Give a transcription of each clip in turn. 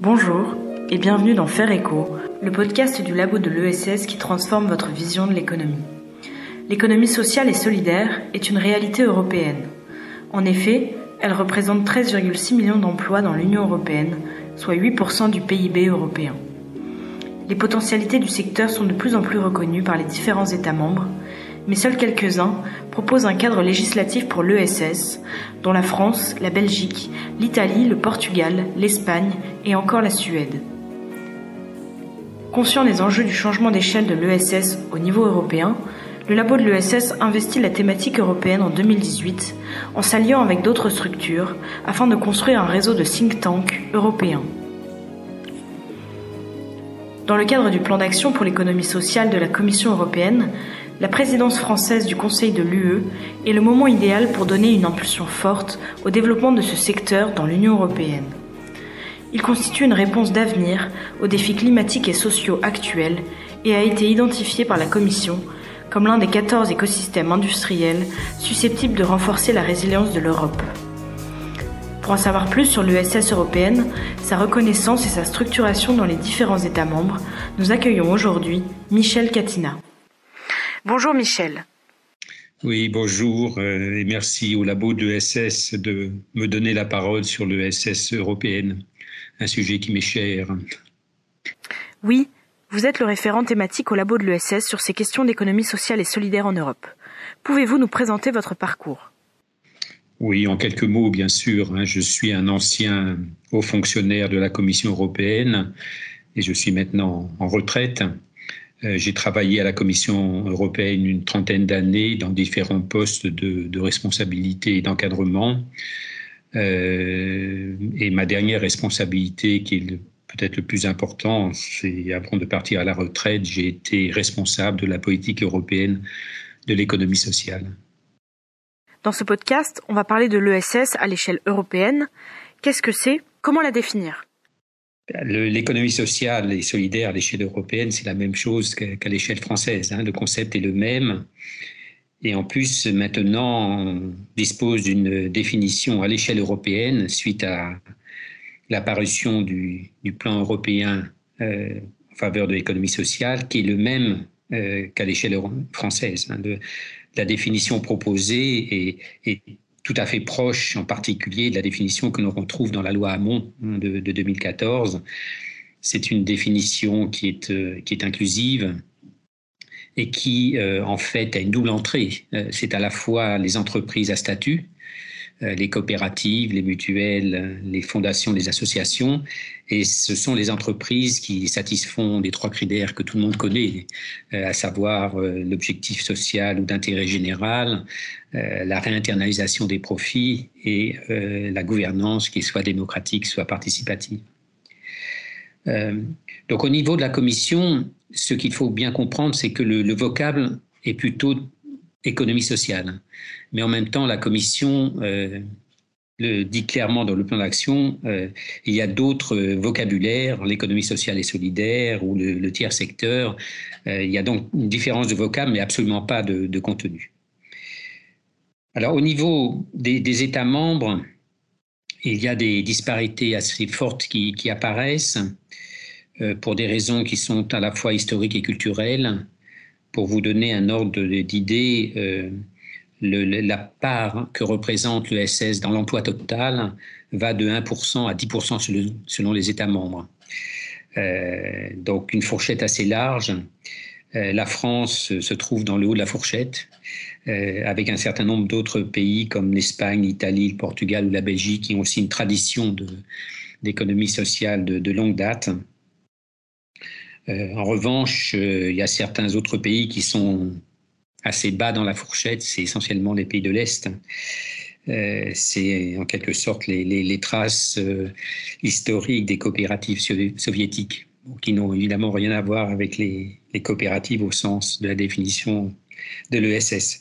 Bonjour et bienvenue dans Faire Écho, le podcast du labo de l'ESS qui transforme votre vision de l'économie. L'économie sociale et solidaire est une réalité européenne. En effet, elle représente 13,6 millions d'emplois dans l'Union européenne, soit 8% du PIB européen. Les potentialités du secteur sont de plus en plus reconnues par les différents États membres, mais seuls quelques-uns proposent un cadre législatif pour l'ESS, dont la France, la Belgique, l'Italie, le Portugal, l'Espagne et encore la Suède. Conscient des enjeux du changement d'échelle de l'ESS au niveau européen, le labo de l'ESS investit la thématique européenne en 2018 en s'alliant avec d'autres structures afin de construire un réseau de think tanks européens. Dans le cadre du plan d'action pour l'économie sociale de la Commission européenne, la présidence française du Conseil de l'UE est le moment idéal pour donner une impulsion forte au développement de ce secteur dans l'Union européenne. Il constitue une réponse d'avenir aux défis climatiques et sociaux actuels et a été identifié par la Commission comme l'un des 14 écosystèmes industriels susceptibles de renforcer la résilience de l'Europe. Pour en savoir plus sur l'ESS européenne, sa reconnaissance et sa structuration dans les différents États membres, nous accueillons aujourd'hui Michel Catina. Bonjour Michel. Oui, bonjour euh, et merci au labo de l'ESS de me donner la parole sur l'ESS européenne, un sujet qui m'est cher. Oui, vous êtes le référent thématique au labo de l'ESS sur ces questions d'économie sociale et solidaire en Europe. Pouvez-vous nous présenter votre parcours? Oui, en quelques mots, bien sûr. Hein. je suis un ancien haut fonctionnaire de la Commission européenne et je suis maintenant en retraite. Euh, j'ai travaillé à la Commission européenne une trentaine d'années dans différents postes de, responsabilité et d'encadrement. Euh, et ma dernière responsabilité, qui est peut-être le plus important, c'est avant de partir à la retraite, j'ai été responsable de la politique européenne de l'économie sociale. Dans ce podcast, on va parler de l'ESS à l'échelle européenne. Qu'est-ce que c'est? Comment la définir? L'économie sociale et solidaire à l'échelle européenne, c'est la même chose qu'à l'échelle française. Hein. Le concept est le même. Et en plus, maintenant, on dispose d'une définition à l'échelle européenne suite à l'apparition du, plan européen euh, en faveur de l'économie sociale, qui est le même euh, qu'à l'échelle française. Hein la définition proposée est, tout à fait proche, en particulier de la définition que l'on retrouve dans la loi Hamon de, 2014. C'est une définition qui est, euh, qui est inclusive et qui, euh, en fait, a une double entrée. Euh, c'est à la fois les entreprises à statut, les coopératives, les mutuelles, les fondations, les associations. Et ce sont les entreprises qui satisfont les trois critères que tout le monde connaît, euh, à savoir euh, l'objectif social ou d'intérêt général, la réinternalisation des profits et la gouvernance qui soit démocratique, soit participative. donc au niveau de la Commission, ce qu'il faut bien comprendre, c'est que le vocable est plutôt économie sociale. Mais en même temps, la Commission euh, le dit clairement dans le plan d'action, euh, il y a d'autres vocabulaires, l'économie sociale et solidaire ou le, tiers secteur. Euh, il y a donc une différence de vocable, mais absolument pas de, contenu. Alors au niveau des, États membres, il y a des disparités assez fortes qui, qui apparaissent pour des raisons qui sont à la fois historiques et culturelles. Pour vous donner un ordre d'idée, euh, la part que représente l'ESS dans l'emploi total va de 1% à 10% selon, les États membres. Euh, donc une fourchette assez large. Euh, la France se trouve dans le haut de la fourchette, avec un certain nombre d'autres pays comme l'Espagne, l'Italie, le Portugal ou la Belgique qui ont aussi une tradition d'économie sociale de longue date. Euh, en revanche, euh, il y a certains autres pays qui sont assez bas dans la fourchette, c'est essentiellement les pays de l'Est. Euh, c'est en quelque sorte les, traces historiques des coopératives soviétiques, qui n'ont évidemment rien à voir avec les, coopératives au sens de la définition de l'ESS.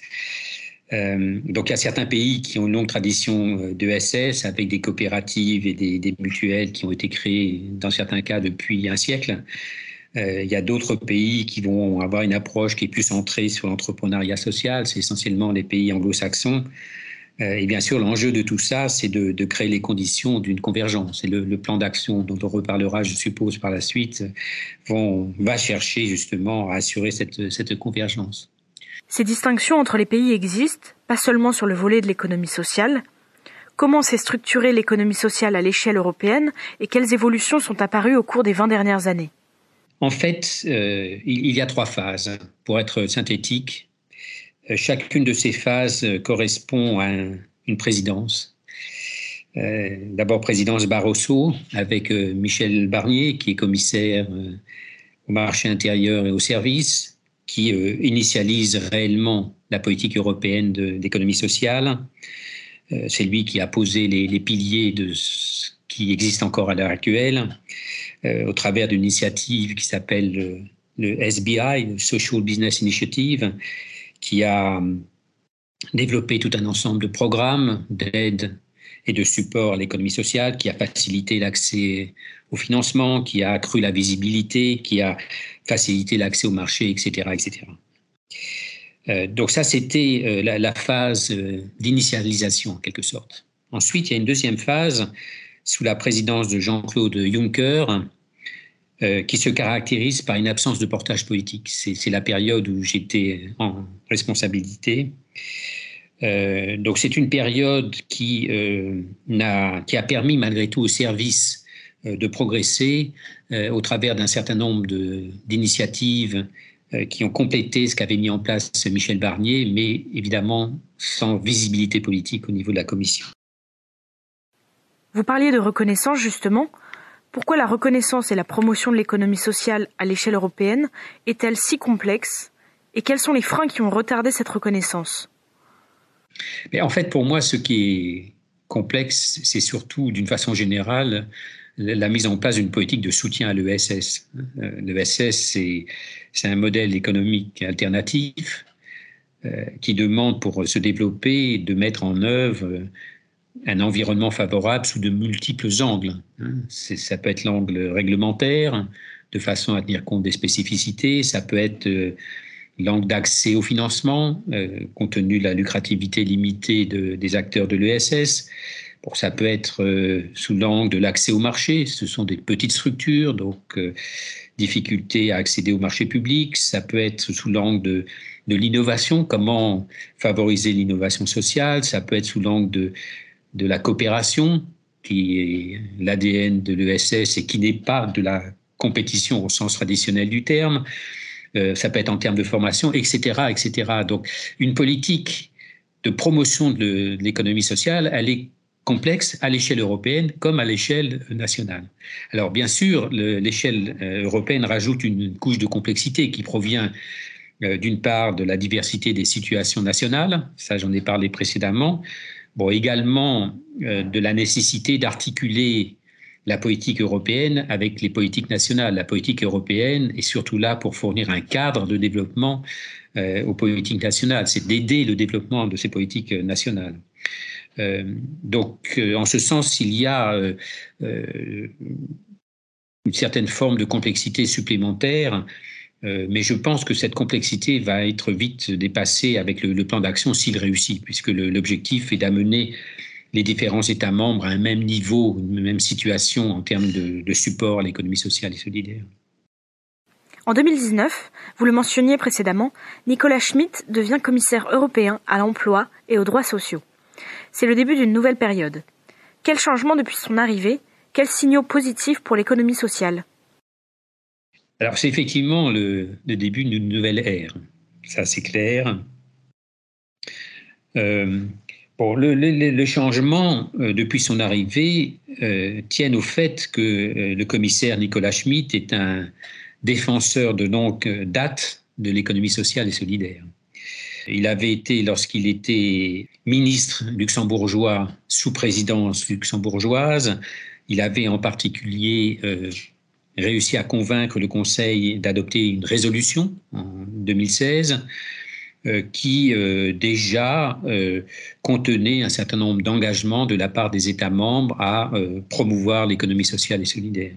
donc il y a certains pays qui ont une longue tradition d'ESS avec des coopératives et des, des, mutuelles qui ont été créées dans certains cas depuis un siècle. Euh, il y a d'autres pays qui vont avoir une approche qui est plus centrée sur l'entrepreneuriat social. C'est essentiellement les pays anglo-saxons. et bien sûr, l'enjeu de tout ça, c'est de, créer les conditions d'une convergence. Et le, plan d'action dont on reparlera, je suppose, par la suite, va chercher justement à assurer cette, cette convergence. Ces distinctions entre les pays existent, pas seulement sur le volet de l'économie sociale. Comment s'est structurée l'économie sociale à l'échelle européenne et quelles évolutions sont apparues au cours des 20 dernières années? En fait, euh, il y a trois phases. Pour être synthétique, euh, chacune de ces phases correspond à une présidence. Euh, d'abord présidence Barroso avec Michel Barnier qui est commissaire au marché intérieur et aux services qui euh, initialise réellement la politique européenne d'économie sociale. Euh, c'est lui qui a posé les, piliers de qui existe encore à l'heure actuelle, euh, au travers d'une initiative qui s'appelle le, SBI, le Social Business Initiative, qui a développé tout un ensemble de programmes d'aide et de support à l'économie sociale, qui a facilité l'accès au financement, qui a accru la visibilité, qui a facilité l'accès au marché, etc. etc. Euh, donc ça, c'était euh, la, phase d'initialisation, en quelque sorte. Ensuite, il y a une deuxième phase sous la présidence de Jean-Claude Juncker, qui se caractérise par une absence de portage politique. C'est la période où j'étais en responsabilité. donc c'est une période qui, a, qui a permis malgré tout au service euh, de progresser euh, au travers d'un certain nombre d'initiatives euh, qui ont complété ce qu'avait mis en place Michel Barnier, mais évidemment sans visibilité politique au niveau de la Commission. Vous parliez de reconnaissance justement. Pourquoi la reconnaissance et la promotion de l'économie sociale à l'échelle européenne est-elle si complexe et quels sont les freins qui ont retardé cette reconnaissance? En fait, pour moi, ce qui est complexe, c'est surtout, d'une façon générale, la mise en place d'une politique de soutien à l'ESS. Euh, L'ESS, c'est un modèle économique alternatif euh, qui demande pour se développer de mettre en œuvre un environnement favorable sous de multiples angles. Hein. Ça peut être l'angle réglementaire, de façon à tenir compte des spécificités, ça peut être euh, l'angle d'accès au financement, compte tenu de la lucrativité limitée des acteurs de l'ESS, ça peut être euh, sous l'angle de l'accès au marché. Ce sont des petites structures, donc euh, difficulté à accéder au marché public. Ça peut être sous l'angle de, l'innovation, comment favoriser l'innovation sociale. Ça peut être sous l'angle de, de la coopération, qui est l'ADN de l'ESS et qui n'est pas de la compétition au sens traditionnel du terme. Euh, ça peut être en termes de formation, etc., etc. Donc, une politique de promotion de l'économie sociale, elle est complexe à l'échelle européenne comme à l'échelle nationale. Alors bien sûr, l'échelle euh, européenne rajoute une couche de complexité qui provient euh, d'une part de la diversité des situations nationales, ça j'en ai parlé précédemment, bon également euh, de la nécessité d'articuler la politique européenne avec les politiques nationales. La politique européenne est surtout là pour fournir un cadre de développement aux politiques nationales, c'est d'aider le développement de ces politiques nationales. Euh, donc, euh, en ce sens, il y a euh, une certaine forme de complexité supplémentaire, mais je pense que cette complexité va être vite dépassée avec le, plan d'action s'il réussit, puisque l'objectif est d'amener les différents États membres à un même niveau, une même situation en termes de, de support à l'économie sociale et solidaire. En 2019, vous le mentionniez précédemment, Nicolas Schmitt devient commissaire européen à l'emploi et aux droits sociaux. C'est le début d'une nouvelle période. Quel changement depuis son arrivée? Quels signaux positifs pour l'économie sociale? Alors c'est effectivement le, début d'une nouvelle ère. Ça c'est clair. Euh, bon, le, changement euh, depuis son arrivée euh, au fait que euh, le commissaire Nicolas Schmitt est un défenseur de longue date de l'économie sociale et solidaire. Il avait été, lorsqu'il était ministre luxembourgeois sous présidence luxembourgeoise, il avait en particulier euh, réussi à convaincre le Conseil d'adopter une résolution en 2016 euh, qui euh, déjà contenait un certain nombre d'engagements de la part des États membres à promouvoir l'économie sociale et solidaire.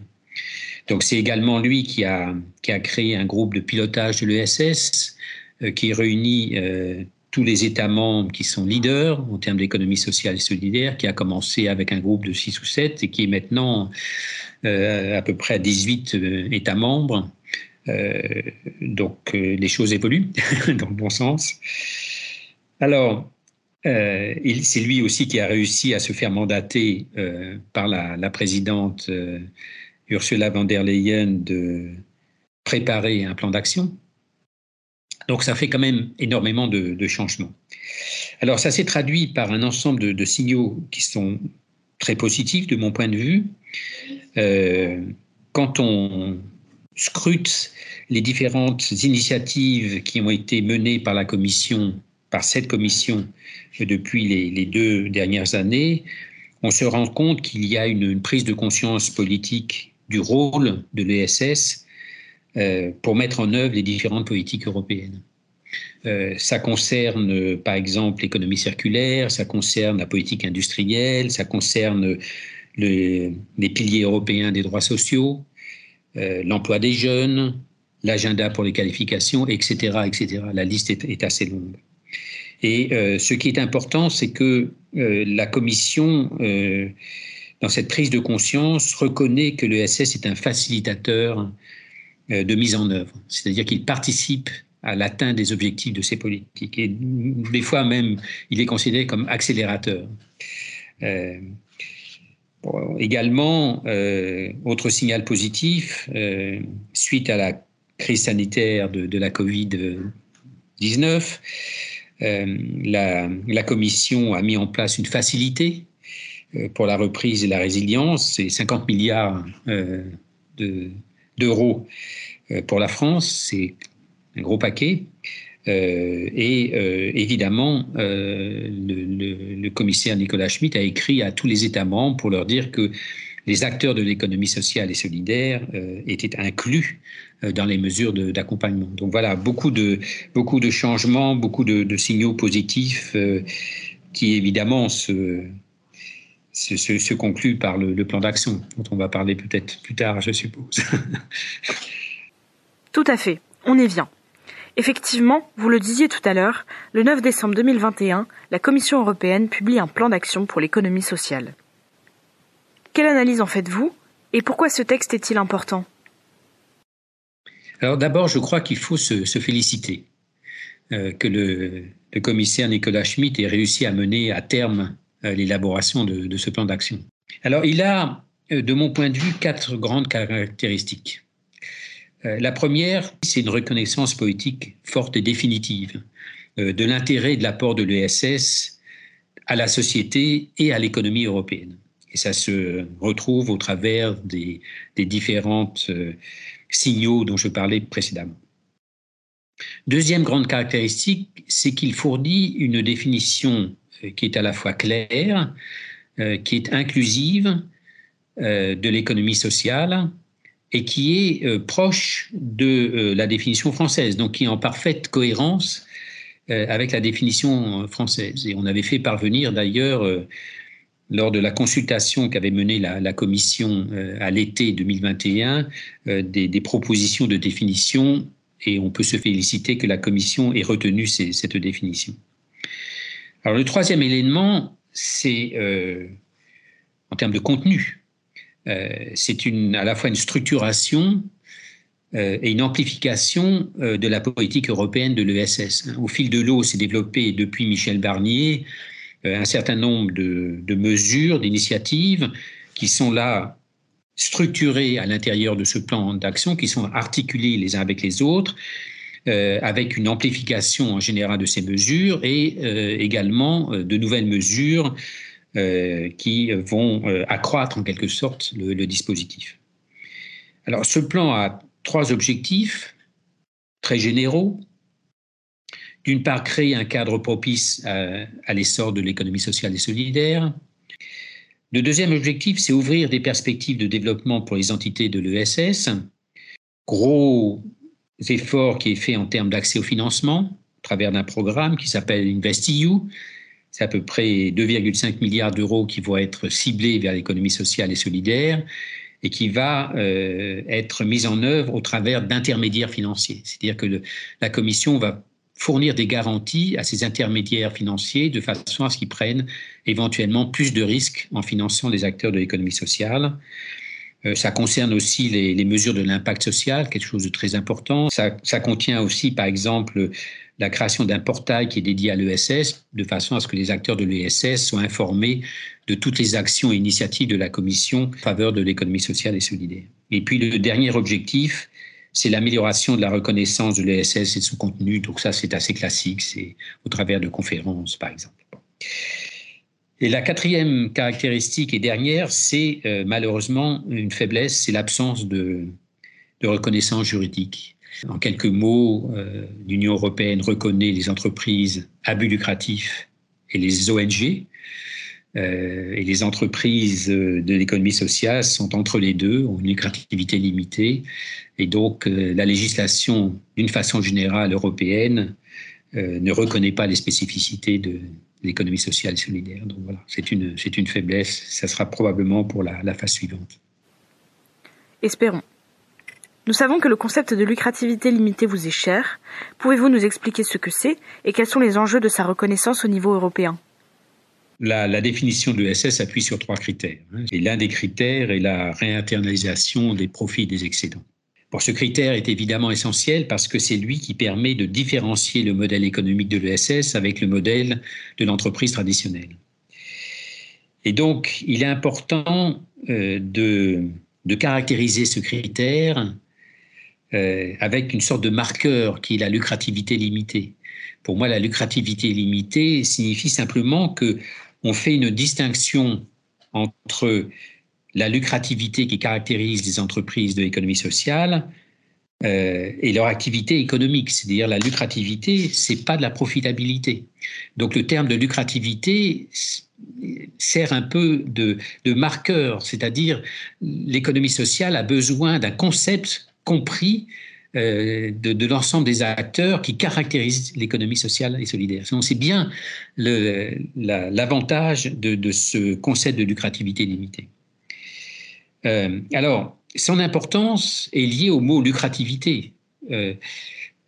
Donc c'est également lui qui a, qui a créé un groupe de pilotage de l'ESS euh, qui réunit euh, tous les États membres qui sont leaders en termes d'économie sociale et solidaire, qui a commencé avec un groupe de 6 ou 7 et qui est maintenant euh, à peu près à 18 euh, États membres. Euh, donc les choses évoluent dans le bon sens. Alors, c'est lui aussi qui a réussi à se faire mandater par la, présidente Ursula von der Leyen de préparer un plan d'action. Donc ça fait quand même énormément de, changements. Alors ça s'est traduit par un ensemble de, signaux qui sont très positifs de mon point de vue. Euh, quand on scrute les différentes initiatives qui ont été menées par la Commission, par cette Commission depuis les, deux dernières années, on se rend compte qu'il y a une, prise de conscience politique du rôle de l'ESS pour mettre en œuvre les différentes politiques européennes. Euh, ça concerne par exemple l'économie circulaire, ça concerne la politique industrielle, ça concerne les piliers européens des droits sociaux, euh, l'emploi des jeunes, l'agenda pour les qualifications, etc. etc. La liste est, assez longue. Et ce qui est important, c'est que la Commission, dans cette prise de conscience, reconnaît que l'ESS est un facilitateur euh, de mise en œuvre, c'est-à-dire qu'il participe à l'atteinte des objectifs de ces politiques. Et des fois même, il est considéré comme accélérateur. Euh, également, euh, autre signal positif, suite à la crise sanitaire de, la Covid-19, la, la, Commission a mis en place une facilité pour la reprise et la résilience, c'est 50 milliards de d'euros euh, pour la France, c'est un gros paquet. Euh, et euh, évidemment, le, commissaire Nicolas Schmitt a écrit à tous les États membres pour leur dire que les acteurs de l'économie sociale et solidaire étaient inclus dans les mesures d'accompagnement. Donc voilà, beaucoup de, beaucoup de changements, beaucoup de, signaux positifs qui évidemment se, se, se, conclut par le, plan d'action, dont on va parler peut-être plus tard, je suppose. tout à fait, on y vient. Effectivement, vous le disiez tout à l'heure, le 9 décembre 2021, la Commission européenne publie un plan d'action pour l'économie sociale. Quelle analyse en faites-vous et pourquoi ce texte est-il important? Alors d'abord, je crois qu'il faut se, féliciter euh, que le, le, commissaire Nicolas Schmitt ait réussi à mener à terme l'élaboration de, ce plan d'action. Alors, il a, euh, de mon point de vue, quatre grandes caractéristiques. Euh, la première, c'est une reconnaissance politique forte et définitive de l'intérêt de l'apport de l'ESS à la société et à l'économie européenne. Et ça se retrouve au travers des, différents signaux dont je parlais précédemment. Deuxième grande caractéristique, c'est qu'il fournit une définition euh, qui est à la fois claire, euh, qui est inclusive euh, de l'économie sociale et qui est proche de la définition française, donc qui est en parfaite cohérence avec la définition française. Et on avait fait parvenir d'ailleurs lors de la consultation qu'avait menée la, Commission à l'été 2021, des, des, propositions de définition, et on peut se féliciter que la Commission ait retenu cette définition. Alors le troisième élément, c'est euh, en termes de contenu, euh, c'est à la fois une structuration euh, et une amplification de la politique européenne de l'ESS. Au fil de l'eau s'est développé depuis Michel Barnier un certain nombre de, de mesures, d'initiatives qui sont là structurées à l'intérieur de ce plan d'action, qui sont articulées les uns avec les autres euh, avec une amplification en général de ces mesures et euh, également euh, de nouvelles mesures qui vont accroître en quelque sorte le, dispositif. Alors ce plan a trois objectifs très généraux. D'une part, créer un cadre propice à, l'essor de l'économie sociale et solidaire. Le deuxième objectif, c'est ouvrir des perspectives de développement pour les entités de l'ESS. Gros efforts qui est fait en termes d'accès au financement à travers d'un programme qui s'appelle InvestEU. C'est à peu près 2,5 milliards d'euros qui vont être ciblés vers l'économie sociale et solidaire et qui va euh, être mis en œuvre au travers d'intermédiaires financiers. C'est-à-dire que la Commission va fournir des garanties à ces intermédiaires financiers de façon à ce qu'ils prennent éventuellement plus de risques en finançant les acteurs de l'économie sociale. Euh, ça concerne aussi les, mesures de l'impact social, quelque chose de très important. Ça, ça contient aussi, par exemple, la création d'un portail qui est dédié à l'ESS, de façon à ce que les acteurs de l'ESS soient informés de toutes les actions et initiatives de la Commission en faveur de l'économie sociale et solidaire. Et puis le dernier objectif, c'est l'amélioration de la reconnaissance de l'ESS et de son contenu. Donc ça, c'est assez classique, c'est au travers de conférences, par exemple. Et la quatrième caractéristique et dernière, c'est euh, malheureusement une faiblesse, c'est l'absence de, de, reconnaissance juridique. En quelques mots, euh, l'Union européenne reconnaît les entreprises à but lucratif et les ONG, euh, et les entreprises de l'économie sociale sont entre les deux, ont une lucrativité limitée. Et donc, la législation, d'une façon générale européenne, ne reconnaît pas les spécificités de, l'économie sociale et solidaire. Donc voilà, c'est une, c'est une faiblesse. Ça sera probablement pour la, la phase suivante. Espérons. Nous savons que le concept de lucrativité limitée vous est cher. Pouvez-vous nous expliquer ce que c'est et quels sont les enjeux de sa reconnaissance au niveau européen? La, la, définition de l'ESS appuie sur trois critères. Hein. Et l'un des critères est la réinternalisation des profits des excédents ce critère est évidemment essentiel parce que c'est lui qui permet de différencier le modèle économique de l'ESS avec le modèle de l'entreprise traditionnelle. Et donc, il est important euh, de, caractériser ce critère euh, avec une sorte de marqueur qui est la lucrativité limitée. Pour moi, la lucrativité limitée signifie simplement que on fait une distinction entre la lucrativité qui caractérise les entreprises de l'économie sociale euh, et leur activité économique. C'est-à-dire la lucrativité, c'est pas de la profitabilité. Donc le terme de lucrativité sert un peu de, marqueur, c'est-à-dire l'économie sociale a besoin d'un concept compris euh, de, l'ensemble des acteurs qui caractérisent l'économie sociale et solidaire. C'est bien l'avantage de, de ce concept de lucrativité limitée. Euh, alors, son importance est liée au mot lucrativité. Euh,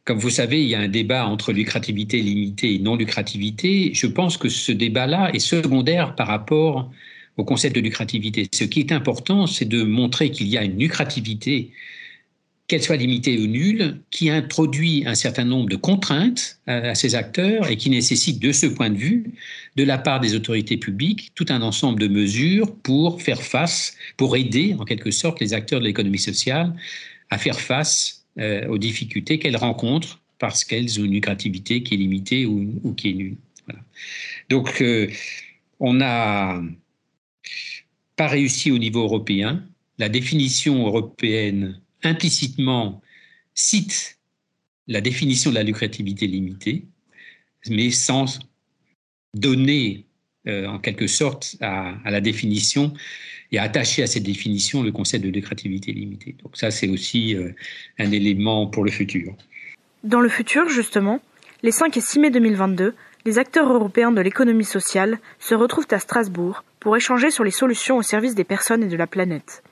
comme vous savez, il y a un débat entre lucrativité limitée et non lucrativité. Je pense que ce débat-là est secondaire par rapport au concept de lucrativité. Ce qui est important, c'est de montrer qu'il y a une lucrativité qu'elle soit limitée ou nulle, qui introduit un certain nombre de contraintes à, ces acteurs et qui nécessite, de ce point de vue, de la part des autorités publiques, tout un ensemble de mesures pour faire face, pour aider en quelque sorte les acteurs de l'économie sociale à faire face euh, aux difficultés qu'elles rencontrent parce qu'elles ont une lucrativité qui est limitée ou, qui est nulle. Donc, euh, on n'a pas réussi au niveau européen. La définition européenne implicitement cite la définition de la lucrativité limitée, mais sans donner euh, en quelque sorte à, la définition et attacher à cette définition le concept de lucrativité limitée. Donc ça, c'est aussi euh, un élément pour le futur. Dans le futur, justement, les 5 et 6 mai 2022, les acteurs européens de l'économie sociale se retrouvent à Strasbourg pour échanger sur les solutions au service des personnes et de la planète.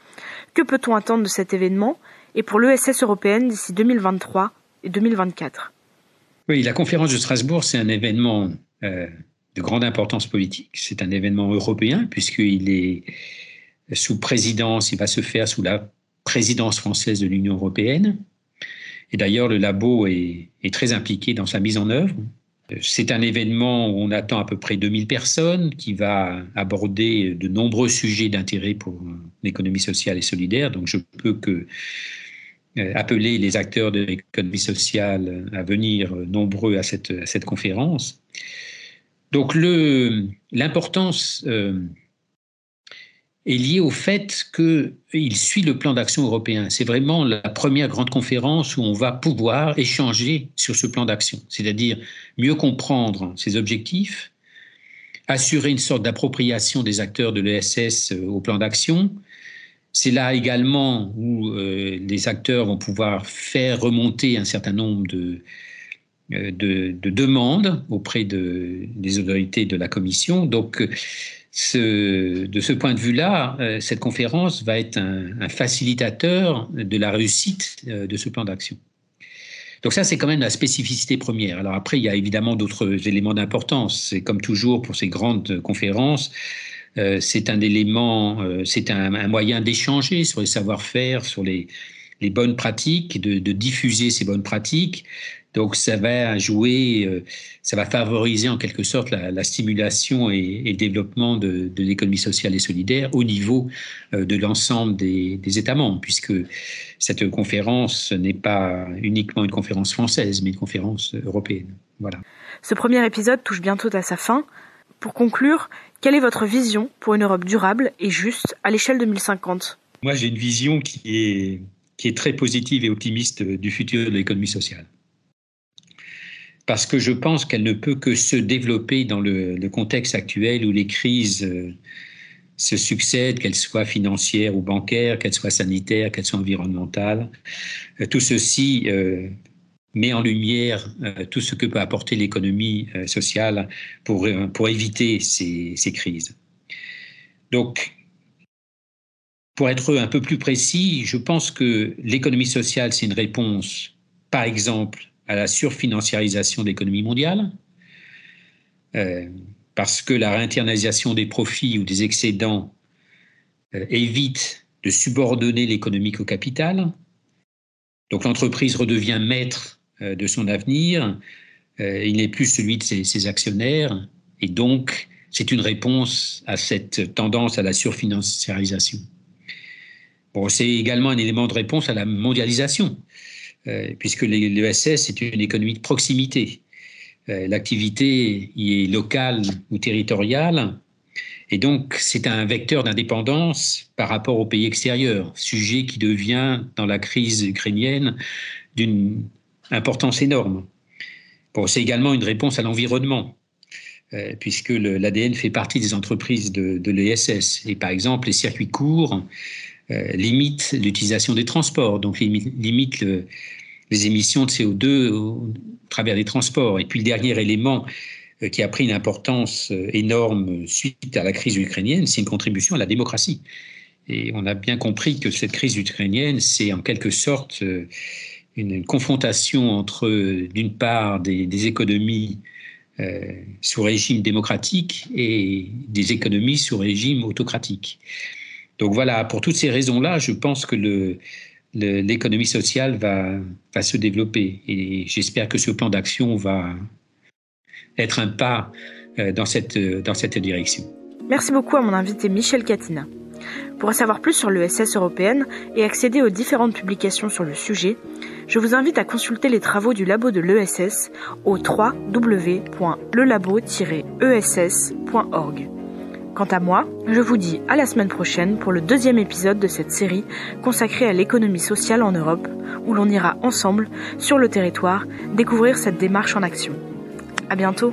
Que peut-on attendre de cet événement? Et pour l'ESS européenne d'ici 2023 et 2024. Oui, la conférence de Strasbourg, c'est un événement euh, de grande importance politique. C'est un événement européen puisqu'il est sous présidence, il va se faire sous la présidence française de l'Union européenne. Et d'ailleurs, le labo est, est, très impliqué dans sa mise en œuvre. C'est un événement où on attend à peu près 2000 personnes, qui va aborder de nombreux sujets d'intérêt pour l'économie sociale et solidaire. Donc je peux que appeler les acteurs de l'économie sociale à venir nombreux à cette, conférence. Donc l'importance euh, est liée au fait qu'il suit le plan d'action européen. C'est vraiment la première grande conférence où on va pouvoir échanger sur ce plan d'action, c'est-à-dire mieux comprendre ses objectifs, assurer une sorte d'appropriation des acteurs de l'ESS euh, au plan d'action, c'est là également où euh, les acteurs vont pouvoir faire remonter un certain nombre de, euh, de, demandes auprès de, des autorités de la Commission. Donc, ce, de ce point de vue-là, euh, cette conférence va être un, facilitateur de la réussite de ce plan d'action. Donc ça, c'est quand même la spécificité première. Alors après, il y a évidemment d'autres éléments d'importance. C'est comme toujours pour ces grandes conférences, euh, c'est un élément, euh, c'est un, moyen d'échanger sur les savoir-faire, sur les, bonnes pratiques, de, diffuser ces bonnes pratiques. Donc ça va jouer, euh, ça va favoriser en quelque sorte la, stimulation et, le développement de, l'économie sociale et solidaire au niveau de l'ensemble des, des, États membres, puisque cette conférence n'est pas uniquement une conférence française, mais une conférence européenne. Voilà. Ce premier épisode touche bientôt à sa fin. Pour conclure, quelle est votre vision pour une Europe durable et juste à l'échelle 2050 Moi, j'ai une vision qui est, très positive et optimiste du futur de l'économie sociale. Parce que je pense qu'elle ne peut que se développer dans le, contexte actuel où les crises euh, se succèdent, qu'elles soient financières ou bancaires, qu'elles soient sanitaires, qu'elles soient environnementales. Euh, tout ceci euh, met en lumière euh, tout ce que peut apporter l'économie euh, sociale pour, euh, pour éviter ces, ces, crises. Donc, pour être un peu plus précis, je pense que l'économie sociale, c'est une réponse, par exemple, à la surfinanciarisation de l'économie mondiale, parce que la réinternalisation des profits ou des excédents évite de subordonner l'économique au capital. Donc l'entreprise redevient maître de son avenir. Euh, il n'est plus celui de ses, actionnaires. Et donc, c'est une réponse à cette tendance à la surfinanciarisation. Bon, c'est également un élément de réponse à la mondialisation, euh, puisque l'ESS est une économie de proximité. L'activité y est locale ou territoriale, et donc c'est un vecteur d'indépendance par rapport aux pays extérieurs, sujet qui devient, dans la crise ukrainienne, d'une importance énorme. Bon, c'est également une réponse à l'environnement, euh, puisque l'ADN fait partie des entreprises de, l'ESS. Et par exemple, les circuits courts euh, limitent l'utilisation des transports, donc limitent les émissions de CO2 au, travers des transports. Et puis le dernier élément euh, qui a pris une importance énorme suite à la crise ukrainienne, c'est une contribution à la démocratie. Et on a bien compris que cette crise ukrainienne, c'est en quelque sorte une confrontation entre, d'une part, des, économies euh, sous régime démocratique et des économies sous régime autocratique. Donc voilà, pour toutes ces raisons-là, je pense que l'économie sociale va, se développer et j'espère que ce plan d'action va être un pas euh, dans cette direction. Merci beaucoup à mon invité Michel Catina. Pour en savoir plus sur l'ESS européenne et accéder aux différentes publications sur le sujet, je vous invite à consulter les travaux du labo de l'ESS au www.lelabo-ess.org. Quant à moi, je vous dis à la semaine prochaine pour le deuxième épisode de cette série consacrée à l'économie sociale en Europe, où l'on ira ensemble, sur le territoire, découvrir cette démarche en action. À bientôt!